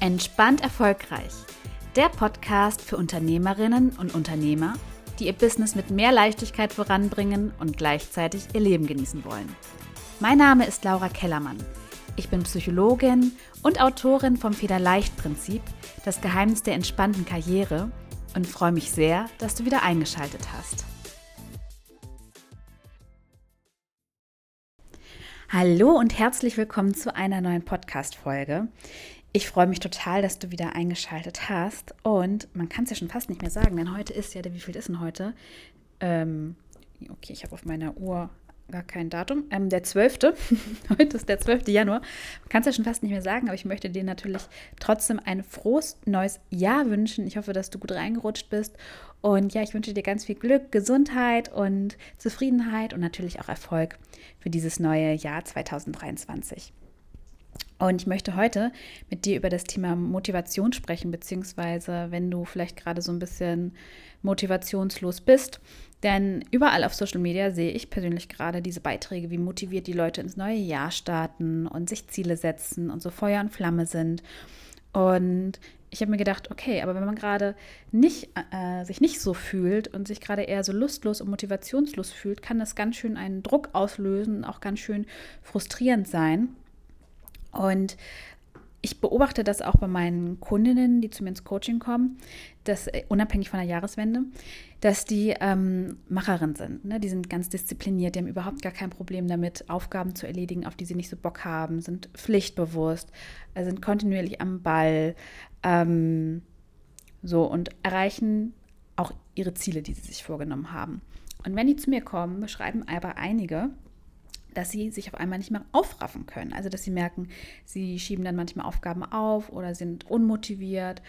Entspannt erfolgreich. Der Podcast für Unternehmerinnen und Unternehmer, die ihr Business mit mehr Leichtigkeit voranbringen und gleichzeitig ihr Leben genießen wollen. Mein Name ist Laura Kellermann. Ich bin Psychologin und Autorin vom Federleicht-Prinzip, das Geheimnis der entspannten Karriere und freue mich sehr, dass du wieder eingeschaltet hast. Hallo und herzlich willkommen zu einer neuen Podcast-Folge. Ich freue mich total, dass du wieder eingeschaltet hast. Und man kann es ja schon fast nicht mehr sagen, denn heute ist ja, wie viel ist denn heute? Ähm, okay, ich habe auf meiner Uhr gar kein Datum. Ähm, der 12. Heute ist der 12. Januar. Man kann es ja schon fast nicht mehr sagen, aber ich möchte dir natürlich trotzdem ein frohes neues Jahr wünschen. Ich hoffe, dass du gut reingerutscht bist. Und ja, ich wünsche dir ganz viel Glück, Gesundheit und Zufriedenheit und natürlich auch Erfolg für dieses neue Jahr 2023. Und ich möchte heute mit dir über das Thema Motivation sprechen, beziehungsweise wenn du vielleicht gerade so ein bisschen motivationslos bist. Denn überall auf Social Media sehe ich persönlich gerade diese Beiträge, wie motiviert die Leute ins neue Jahr starten und sich Ziele setzen und so Feuer und Flamme sind. Und ich habe mir gedacht, okay, aber wenn man gerade nicht, äh, sich nicht so fühlt und sich gerade eher so lustlos und motivationslos fühlt, kann das ganz schön einen Druck auslösen und auch ganz schön frustrierend sein. Und ich beobachte das auch bei meinen Kundinnen, die zu mir ins Coaching kommen, dass äh, unabhängig von der Jahreswende, dass die ähm, Macherin sind. Ne? Die sind ganz diszipliniert, die haben überhaupt gar kein Problem damit, Aufgaben zu erledigen, auf die sie nicht so Bock haben, sind pflichtbewusst, äh, sind kontinuierlich am Ball, ähm, so und erreichen auch ihre Ziele, die sie sich vorgenommen haben. Und wenn die zu mir kommen, beschreiben aber einige, dass sie sich auf einmal nicht mehr aufraffen können. Also dass sie merken, sie schieben dann manchmal Aufgaben auf oder sind unmotiviert,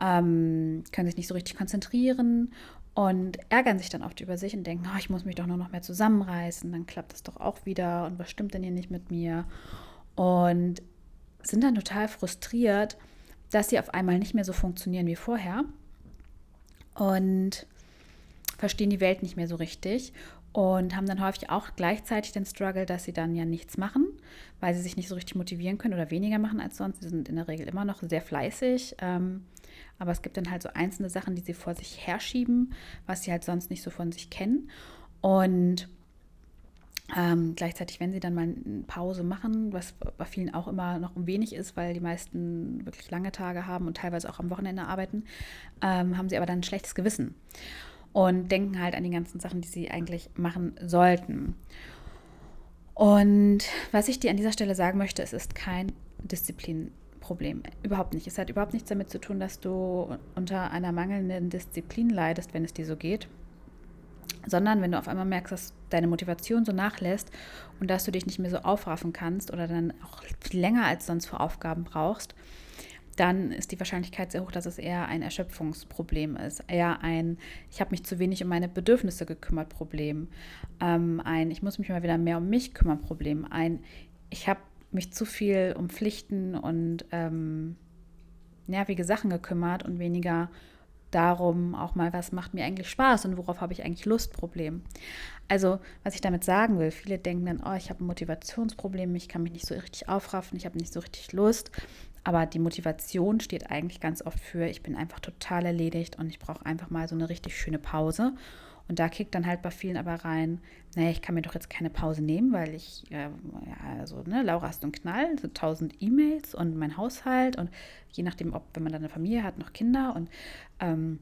ähm, können sich nicht so richtig konzentrieren und ärgern sich dann oft über sich und denken, oh, ich muss mich doch nur noch mehr zusammenreißen, dann klappt das doch auch wieder und was stimmt denn hier nicht mit mir? Und sind dann total frustriert, dass sie auf einmal nicht mehr so funktionieren wie vorher und verstehen die Welt nicht mehr so richtig und haben dann häufig auch gleichzeitig den Struggle, dass sie dann ja nichts machen, weil sie sich nicht so richtig motivieren können oder weniger machen als sonst. Sie sind in der Regel immer noch sehr fleißig, ähm, aber es gibt dann halt so einzelne Sachen, die sie vor sich herschieben, was sie halt sonst nicht so von sich kennen. Und ähm, gleichzeitig, wenn sie dann mal eine Pause machen, was bei vielen auch immer noch ein wenig ist, weil die meisten wirklich lange Tage haben und teilweise auch am Wochenende arbeiten, ähm, haben sie aber dann ein schlechtes Gewissen und denken halt an die ganzen Sachen, die sie eigentlich machen sollten. Und was ich dir an dieser Stelle sagen möchte, es ist kein Disziplinproblem. Überhaupt nicht. Es hat überhaupt nichts damit zu tun, dass du unter einer mangelnden Disziplin leidest, wenn es dir so geht. Sondern wenn du auf einmal merkst, dass deine Motivation so nachlässt und dass du dich nicht mehr so aufraffen kannst oder dann auch viel länger als sonst für Aufgaben brauchst, dann ist die Wahrscheinlichkeit sehr hoch, dass es eher ein Erschöpfungsproblem ist, eher ein, ich habe mich zu wenig um meine Bedürfnisse gekümmert Problem, ähm, ein, ich muss mich mal wieder mehr um mich kümmern Problem, ein, ich habe mich zu viel um Pflichten und ähm, nervige Sachen gekümmert und weniger darum auch mal, was macht mir eigentlich Spaß und worauf habe ich eigentlich Lust, Problem. Also, was ich damit sagen will, viele denken dann, oh, ich habe ein Motivationsproblem, ich kann mich nicht so richtig aufraffen, ich habe nicht so richtig Lust. Aber die Motivation steht eigentlich ganz oft für, ich bin einfach total erledigt und ich brauche einfach mal so eine richtig schöne Pause. Und da kickt dann halt bei vielen aber rein, naja, ich kann mir doch jetzt keine Pause nehmen, weil ich, äh, ja, also, ne, Laura hast einen Knall, so tausend E-Mails und mein Haushalt und je nachdem, ob, wenn man dann eine Familie hat, noch Kinder und, ähm,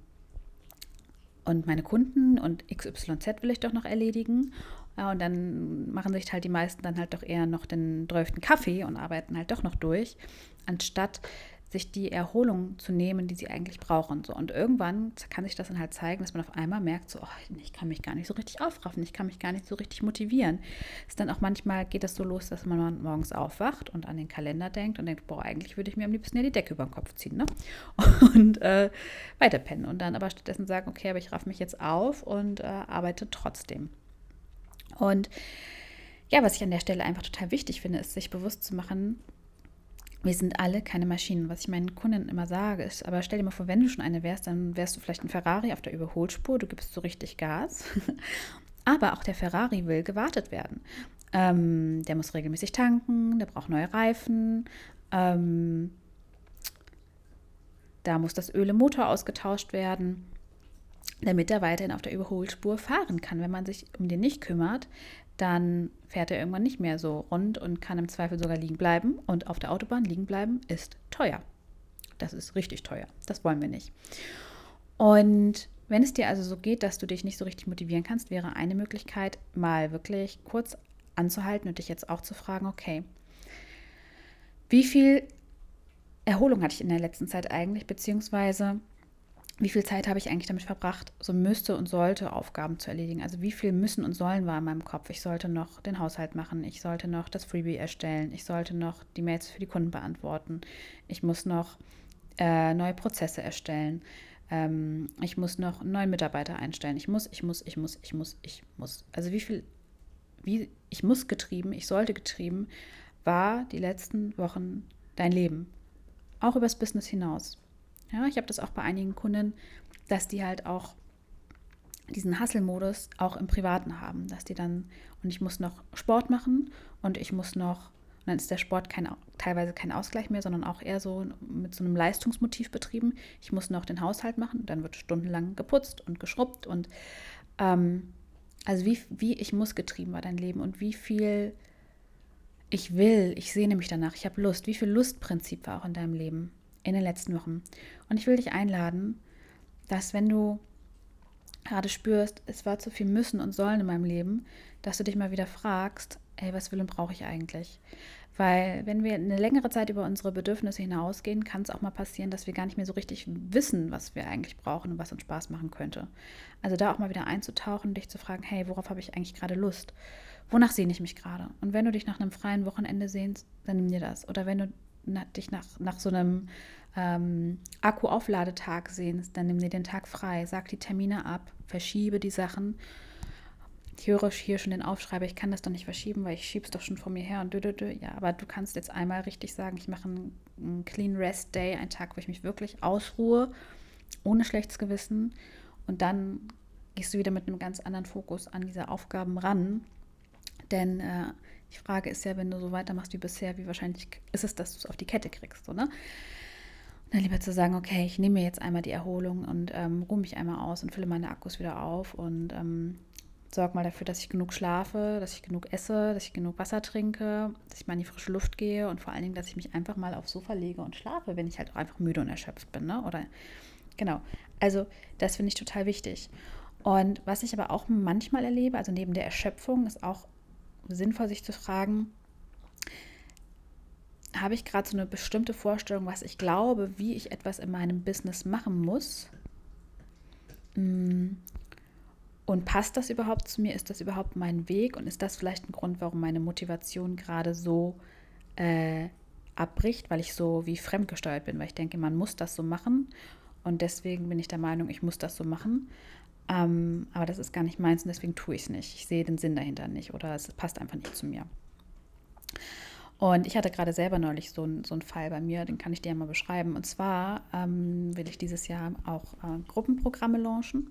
und meine Kunden und XYZ will ich doch noch erledigen. Ja, und dann machen sich halt die meisten dann halt doch eher noch den 12. Kaffee und arbeiten halt doch noch durch, anstatt sich die Erholung zu nehmen, die sie eigentlich brauchen. So. Und irgendwann kann sich das dann halt zeigen, dass man auf einmal merkt, so, oh, ich kann mich gar nicht so richtig aufraffen, ich kann mich gar nicht so richtig motivieren. Ist dann auch manchmal geht das so los, dass man morgens aufwacht und an den Kalender denkt und denkt, boah, eigentlich würde ich mir am liebsten ja die Decke über den Kopf ziehen, ne? Und äh, weiterpennen. Und dann aber stattdessen sagen, okay, aber ich raff mich jetzt auf und äh, arbeite trotzdem. Und ja, was ich an der Stelle einfach total wichtig finde, ist, sich bewusst zu machen, wir sind alle keine Maschinen. Was ich meinen Kunden immer sage, ist, aber stell dir mal vor, wenn du schon eine wärst, dann wärst du vielleicht ein Ferrari auf der Überholspur, du gibst so richtig Gas. aber auch der Ferrari will gewartet werden. Ähm, der muss regelmäßig tanken, der braucht neue Reifen. Ähm, Da muss das Öl im Motor ausgetauscht werden, damit er weiterhin auf der Überholspur fahren kann. Wenn man sich um den nicht kümmert, dann fährt er irgendwann nicht mehr so rund und kann im Zweifel sogar liegen bleiben. Und auf der Autobahn liegen bleiben ist teuer. Das ist richtig teuer. Das wollen wir nicht. Und wenn es dir also so geht, dass du dich nicht so richtig motivieren kannst, wäre eine Möglichkeit, mal wirklich kurz anzuhalten und dich jetzt auch zu fragen, okay, wie viel Erholung hatte ich in der letzten Zeit eigentlich, beziehungsweise wie viel Zeit habe ich eigentlich damit verbracht, so müsste und sollte Aufgaben zu erledigen? Also wie viel müssen und sollen war in meinem Kopf? Ich sollte noch den Haushalt machen, ich sollte noch das Freebie erstellen, ich sollte noch die Mails für die Kunden beantworten, ich muss noch äh, neue Prozesse erstellen, ähm, ich muss noch einen neuen Mitarbeiter einstellen. Ich muss, ich muss, ich muss, ich muss, ich muss. Also wie viel, wie ich muss getrieben, ich sollte getrieben, war die letzten Wochen dein Leben. Auch übers Business hinaus. Ja, ich habe das auch bei einigen Kunden, dass die halt auch diesen Hustle-Modus auch im Privaten haben, dass die dann, und ich muss noch Sport machen und ich muss noch, und dann ist der Sport kein, teilweise kein Ausgleich mehr, sondern auch eher so mit so einem Leistungsmotiv betrieben. Ich muss noch den Haushalt machen, dann wird stundenlang geputzt und geschrubbt und ähm, also wie, wie ich muss getrieben war dein Leben und wie viel ich will, ich sehne mich danach, ich habe Lust, wie viel Lustprinzip war auch in deinem Leben in den letzten Wochen. Und ich will dich einladen, dass wenn du gerade spürst, es war zu viel müssen und sollen in meinem Leben, dass du dich mal wieder fragst, ey, was will und brauche ich eigentlich? Weil wenn wir eine längere Zeit über unsere Bedürfnisse hinausgehen, kann es auch mal passieren, dass wir gar nicht mehr so richtig wissen, was wir eigentlich brauchen und was uns Spaß machen könnte. Also da auch mal wieder einzutauchen und dich zu fragen, hey, worauf habe ich eigentlich gerade Lust? Wonach sehne ich mich gerade? Und wenn du dich nach einem freien Wochenende sehnst, dann nimm dir das. Oder wenn du dich nach, nach so einem ähm, Akku-Aufladetag sehnst, dann nimm dir den Tag frei, sag die Termine ab, verschiebe die Sachen. Ich höre hier schon den Aufschreiber, ich kann das doch nicht verschieben, weil ich schiebe es doch schon vor mir her und dö, dö, dö. Ja, aber du kannst jetzt einmal richtig sagen, ich mache einen, einen Clean Rest Day, einen Tag, wo ich mich wirklich ausruhe, ohne schlechtes Gewissen. Und dann gehst du wieder mit einem ganz anderen Fokus an diese Aufgaben ran. Denn äh, die Frage ist ja, wenn du so weitermachst wie bisher, wie wahrscheinlich ist es, dass du es auf die Kette kriegst, oder? Und dann lieber zu sagen, okay, ich nehme mir jetzt einmal die Erholung und ähm, ruhe mich einmal aus und fülle meine Akkus wieder auf und ähm, sorge mal dafür, dass ich genug schlafe, dass ich genug esse, dass ich genug Wasser trinke, dass ich mal in die frische Luft gehe und vor allen Dingen, dass ich mich einfach mal aufs Sofa lege und schlafe, wenn ich halt auch einfach müde und erschöpft bin, ne? Oder genau. Also das finde ich total wichtig. Und was ich aber auch manchmal erlebe, also neben der Erschöpfung, ist auch sinnvoll, sich zu fragen, habe ich gerade so eine bestimmte Vorstellung, was ich glaube, wie ich etwas in meinem Business machen muss? Mm. Und passt das überhaupt zu mir? Ist das überhaupt mein Weg? Und ist das vielleicht ein Grund, warum meine Motivation gerade so äh, abbricht, weil ich so wie fremdgesteuert bin, weil ich denke, man muss das so machen. Und deswegen bin ich der Meinung, ich muss das so machen. Ähm, aber das ist gar nicht meins und deswegen tue ich es nicht. Ich sehe den Sinn dahinter nicht oder es passt einfach nicht zu mir. Und ich hatte gerade selber neulich so, so einen Fall bei mir, den kann ich dir ja mal beschreiben. Und zwar ähm, will ich dieses Jahr auch äh, Gruppenprogramme launchen.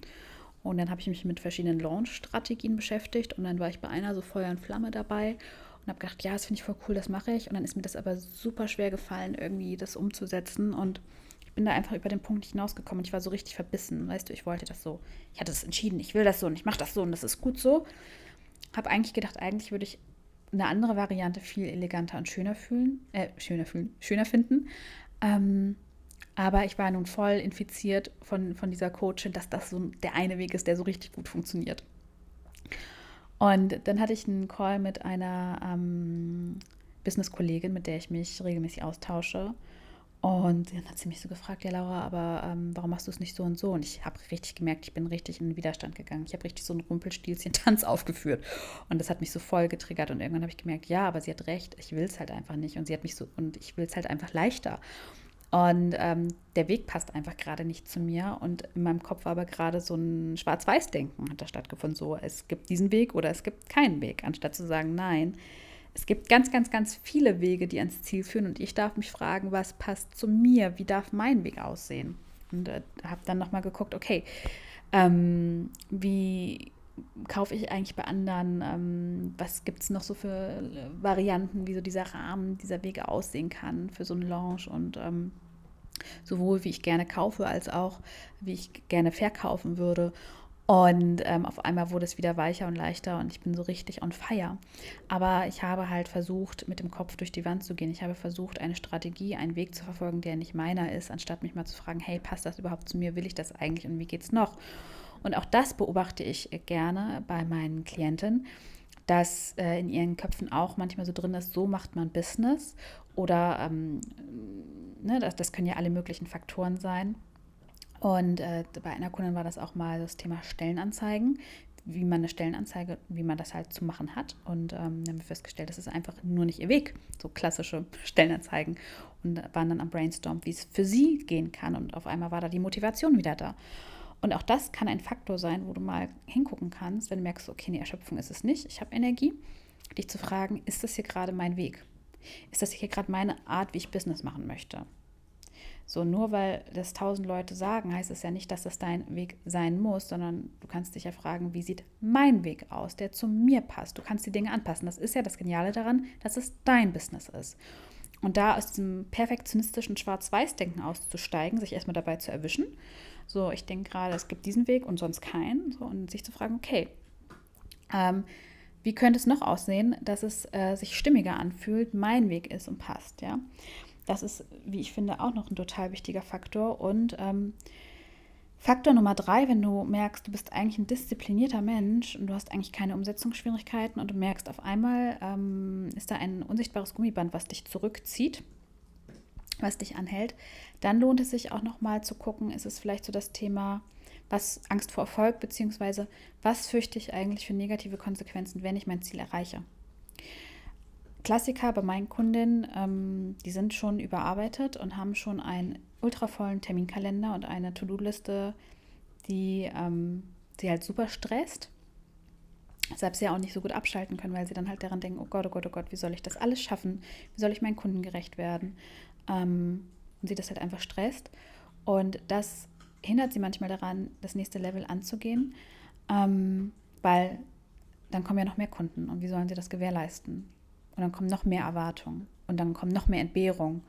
Und dann habe ich mich mit verschiedenen Launch-Strategien beschäftigt und dann war ich bei einer so Feuer und Flamme dabei und habe gedacht, ja, das finde ich voll cool, das mache ich. Und dann ist mir das aber super schwer gefallen, irgendwie das umzusetzen. Und bin da einfach über den Punkt hinausgekommen und ich war so richtig verbissen. Weißt du, ich wollte das so. Ich hatte es entschieden, ich will das so und ich mache das so und das ist gut so. Habe eigentlich gedacht, eigentlich würde ich eine andere Variante viel eleganter und schöner fühlen, äh, schöner fühlen, schöner finden. Ähm, aber ich war nun voll infiziert von, von dieser Coachin, dass das so der eine Weg ist, der so richtig gut funktioniert. Und dann hatte ich einen Call mit einer ähm, Business-Kollegin, mit der ich mich regelmäßig austausche. Und dann hat sie mich so gefragt, ja Laura, aber ähm, warum machst du es nicht so und so? Und ich habe richtig gemerkt, ich bin richtig in den Widerstand gegangen. Ich habe richtig so einen Rumpelstilzchen-Tanz aufgeführt. Und das hat mich so voll getriggert. Und irgendwann habe ich gemerkt, ja, aber sie hat recht, ich will es halt einfach nicht. Und sie hat mich so, und ich will es halt einfach leichter. Und ähm, der Weg passt einfach gerade nicht zu mir. Und in meinem Kopf war aber gerade so ein Schwarz-Weiß-Denken hat da stattgefunden. So, es gibt diesen Weg oder es gibt keinen Weg. Anstatt zu sagen, nein, es gibt ganz, ganz, ganz viele Wege, die ans Ziel führen und ich darf mich fragen, was passt zu mir? Wie darf mein Weg aussehen? Und äh, habe dann nochmal geguckt, okay, ähm, wie kaufe ich eigentlich bei anderen? Ähm, was gibt es noch so für Varianten, wie so dieser Rahmen, dieser Weg aussehen kann für so einen Launch? Und ähm, sowohl wie ich gerne kaufe als auch wie ich gerne verkaufen würde. Und ähm, auf einmal wurde es wieder weicher und leichter und ich bin so richtig on fire. Aber ich habe halt versucht, mit dem Kopf durch die Wand zu gehen. Ich habe versucht, eine Strategie, einen Weg zu verfolgen, der nicht meiner ist, anstatt mich mal zu fragen, hey, passt das überhaupt zu mir? Will ich das eigentlich und wie geht es noch? Und auch das beobachte ich gerne bei meinen Klienten, dass äh, in ihren Köpfen auch manchmal so drin ist, so macht man Business oder ähm, ne, das, das können ja alle möglichen Faktoren sein. Und äh, bei einer Kundin war das auch mal das Thema Stellenanzeigen, wie man eine Stellenanzeige, wie man das halt zu machen hat. Und ähm, haben wir festgestellt, das ist einfach nur nicht ihr Weg, so klassische Stellenanzeigen. Und waren dann am Brainstorm, wie es für sie gehen kann. Und auf einmal war da die Motivation wieder da. Und auch das kann ein Faktor sein, wo du mal hingucken kannst, wenn du merkst, okay, eine Erschöpfung ist es nicht, ich habe Energie, dich zu fragen, ist das hier gerade mein Weg? Ist das hier gerade meine Art, wie ich Business machen möchte? So, nur weil das tausend Leute sagen, heißt es ja nicht, dass das dein Weg sein muss, sondern du kannst dich ja fragen, wie sieht mein Weg aus, der zu mir passt. Du kannst die Dinge anpassen. Das ist ja das Geniale daran, dass es dein Business ist. Und da aus diesem perfektionistischen Schwarz-Weiß-Denken auszusteigen, sich erstmal dabei zu erwischen. So, ich denke gerade, es gibt diesen Weg und sonst keinen. So, und sich zu fragen, okay, ähm, wie könnte es noch aussehen, dass es äh, sich stimmiger anfühlt, mein Weg ist und passt, ja. Das ist, wie ich finde, auch noch ein total wichtiger Faktor. Und ähm, Faktor Nummer drei, wenn du merkst, du bist eigentlich ein disziplinierter Mensch und du hast eigentlich keine Umsetzungsschwierigkeiten und du merkst auf einmal, ähm, ist da ein unsichtbares Gummiband, was dich zurückzieht, was dich anhält, dann lohnt es sich auch nochmal zu gucken, ist es vielleicht so das Thema, was Angst vor Erfolg, beziehungsweise was fürchte ich eigentlich für negative Konsequenzen, wenn ich mein Ziel erreiche. Klassiker bei meinen Kundinnen, ähm, die sind schon überarbeitet und haben schon einen ultravollen Terminkalender und eine To-Do-Liste, die ähm, sie halt super stresst. Deshalb sie ja auch nicht so gut abschalten können, weil sie dann halt daran denken, oh Gott, oh Gott, oh Gott, wie soll ich das alles schaffen? Wie soll ich meinen Kunden gerecht werden? Ähm, und sie das halt einfach stresst. Und das hindert sie manchmal daran, das nächste Level anzugehen, ähm, weil dann kommen ja noch mehr Kunden und wie sollen sie das gewährleisten? Und dann kommen noch mehr Erwartungen und dann kommen noch mehr Entbehrungen.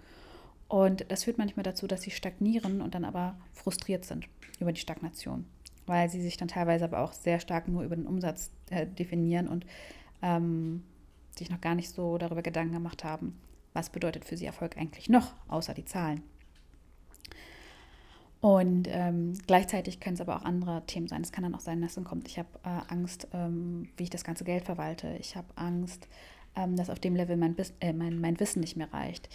Und das führt manchmal dazu, dass sie stagnieren und dann aber frustriert sind über die Stagnation, weil sie sich dann teilweise aber auch sehr stark nur über den Umsatz äh, definieren und ähm, sich noch gar nicht so darüber Gedanken gemacht haben, was bedeutet für sie Erfolg eigentlich noch, außer die Zahlen. Und ähm, gleichzeitig können es aber auch andere Themen sein. Es kann dann auch sein, dass dann kommt, ich habe äh, Angst, ähm, wie ich das ganze Geld verwalte. Ich habe Angst, ähm, dass auf dem Level mein, äh, mein, mein Wissen nicht mehr reicht.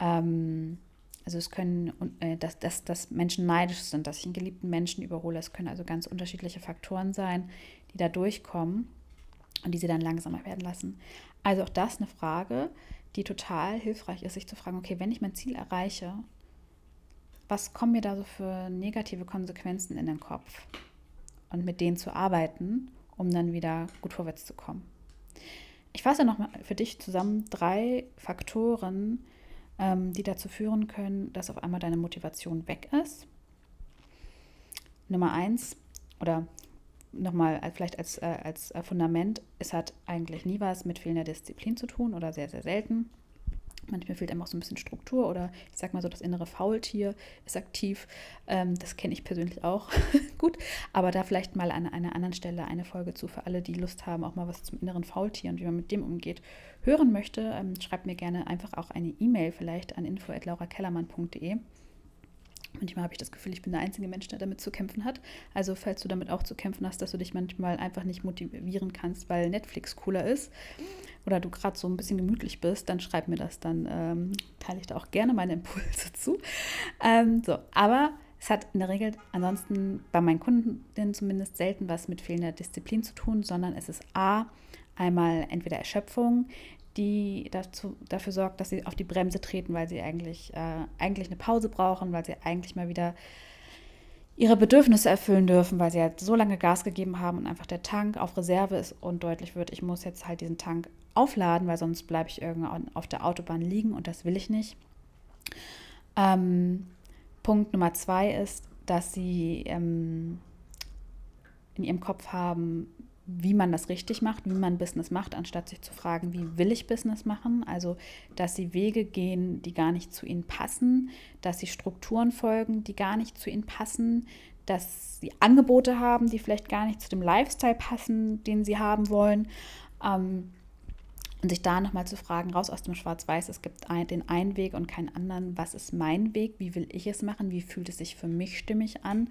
Ähm, also es können, äh, dass, dass, dass Menschen neidisch sind, dass ich einen geliebten Menschen überhole. Es können also ganz unterschiedliche Faktoren sein, die da durchkommen und die sie dann langsamer werden lassen. Also auch das eine Frage, die total hilfreich ist, sich zu fragen, okay, wenn ich mein Ziel erreiche, was kommen mir da so für negative Konsequenzen in den Kopf? Und mit denen zu arbeiten, um dann wieder gut vorwärts zu kommen. Ich fasse nochmal für dich zusammen drei Faktoren, ähm, die dazu führen können, dass auf einmal deine Motivation weg ist. Nummer eins, oder nochmal vielleicht als, äh, als äh, Fundament, es hat eigentlich nie was mit fehlender Disziplin zu tun oder sehr, sehr selten. Manchmal fehlt einem auch so ein bisschen Struktur oder ich sag mal so, das innere Faultier ist aktiv. Ähm, das kenne ich persönlich auch gut. Aber da vielleicht mal an einer anderen Stelle eine Folge zu für alle, die Lust haben, auch mal was zum inneren Faultier und wie man mit dem umgeht, hören möchte. Ähm, schreibt mir gerne einfach auch eine E-Mail vielleicht an info.laurakellermann.de. Manchmal habe ich das Gefühl, ich bin der einzige Mensch, der damit zu kämpfen hat. Also falls du damit auch zu kämpfen hast, dass du dich manchmal einfach nicht motivieren kannst, weil Netflix cooler ist oder du gerade so ein bisschen gemütlich bist, dann schreib mir das, dann ähm, teile ich da auch gerne meine Impulse zu. Ähm, so, aber es hat in der Regel ansonsten bei meinen Kunden zumindest selten was mit fehlender Disziplin zu tun, sondern es ist A, einmal entweder Erschöpfung, die dazu, dafür sorgt, dass sie auf die Bremse treten, weil sie eigentlich, äh, eigentlich eine Pause brauchen, weil sie eigentlich mal wieder ihre Bedürfnisse erfüllen dürfen, weil sie halt so lange Gas gegeben haben und einfach der Tank auf Reserve ist und deutlich wird, ich muss jetzt halt diesen Tank aufladen, weil sonst bleibe ich irgendwann auf der Autobahn liegen und das will ich nicht. Ähm, Punkt Nummer zwei ist, dass sie ähm, in ihrem Kopf haben, wie man das richtig macht, wie man Business macht, anstatt sich zu fragen, wie will ich Business machen? Also, dass sie Wege gehen, die gar nicht zu ihnen passen, dass sie Strukturen folgen, die gar nicht zu ihnen passen, dass sie Angebote haben, die vielleicht gar nicht zu dem Lifestyle passen, den sie haben wollen. Ähm, und sich da nochmal zu fragen, raus aus dem Schwarz-Weiß, es gibt ein, den einen Weg und keinen anderen. Was ist mein Weg? Wie will ich es machen? Wie fühlt es sich für mich stimmig an?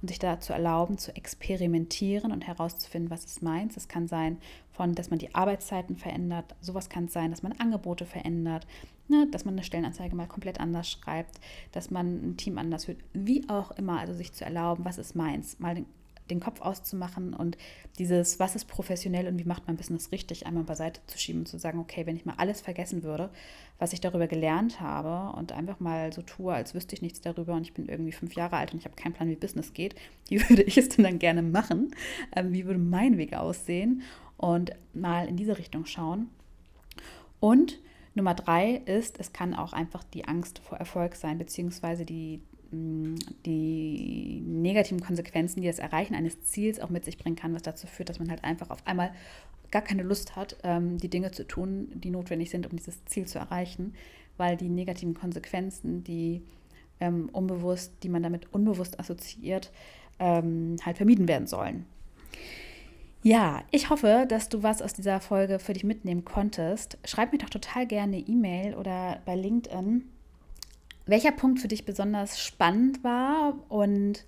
Und sich da zu erlauben, zu experimentieren und herauszufinden, was ist meins. Es kann sein, von, dass man die Arbeitszeiten verändert. Sowas kann es sein, dass man Angebote verändert, ne? dass man eine Stellenanzeige mal komplett anders schreibt, dass man ein Team anders führt. Wie auch immer, also sich zu erlauben, was ist meins. Mal den den Kopf auszumachen und dieses, was ist professionell und wie macht man Business richtig, einmal beiseite zu schieben und zu sagen, okay, wenn ich mal alles vergessen würde, was ich darüber gelernt habe und einfach mal so tue, als wüsste ich nichts darüber und ich bin irgendwie fünf Jahre alt und ich habe keinen Plan, wie Business geht, wie würde ich es denn dann gerne machen? Ähm, wie würde mein Weg aussehen? Und mal in diese Richtung schauen. Und Nummer drei ist, es kann auch einfach die Angst vor Erfolg sein, beziehungsweise die, die negativen Konsequenzen, die das Erreichen eines Ziels auch mit sich bringen kann, was dazu führt, dass man halt einfach auf einmal gar keine Lust hat, ähm, die Dinge zu tun, die notwendig sind, um dieses Ziel zu erreichen, weil die negativen Konsequenzen, die ähm, unbewusst, die man damit unbewusst assoziiert, ähm, halt vermieden werden sollen. Ja, ich hoffe, dass du was aus dieser Folge für dich mitnehmen konntest. Schreib mir doch total gerne E-Mail oder bei LinkedIn welcher Punkt für dich besonders spannend war und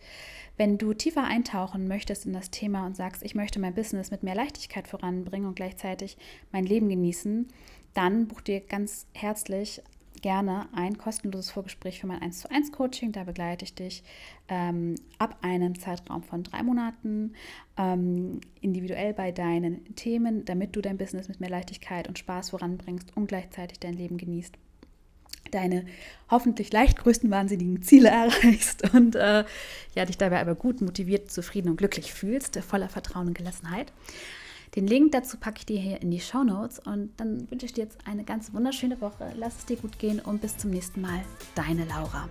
wenn du tiefer eintauchen möchtest in das Thema und sagst, ich möchte mein Business mit mehr Leichtigkeit voranbringen und gleichzeitig mein Leben genießen, dann buch dir ganz herzlich gerne ein kostenloses Vorgespräch für mein 1 zu 1 Coaching. Da begleite ich dich ähm, ab einem Zeitraum von drei Monaten ähm, individuell bei deinen Themen, damit du dein Business mit mehr Leichtigkeit und Spaß voranbringst und gleichzeitig dein Leben genießt deine hoffentlich leicht größten wahnsinnigen Ziele erreichst und äh, ja, dich dabei aber gut motiviert, zufrieden und glücklich fühlst, voller Vertrauen und Gelassenheit. Den Link dazu packe ich dir hier in die Show Notes und dann wünsche ich dir jetzt eine ganz wunderschöne Woche. Lass es dir gut gehen und bis zum nächsten Mal. Deine Laura.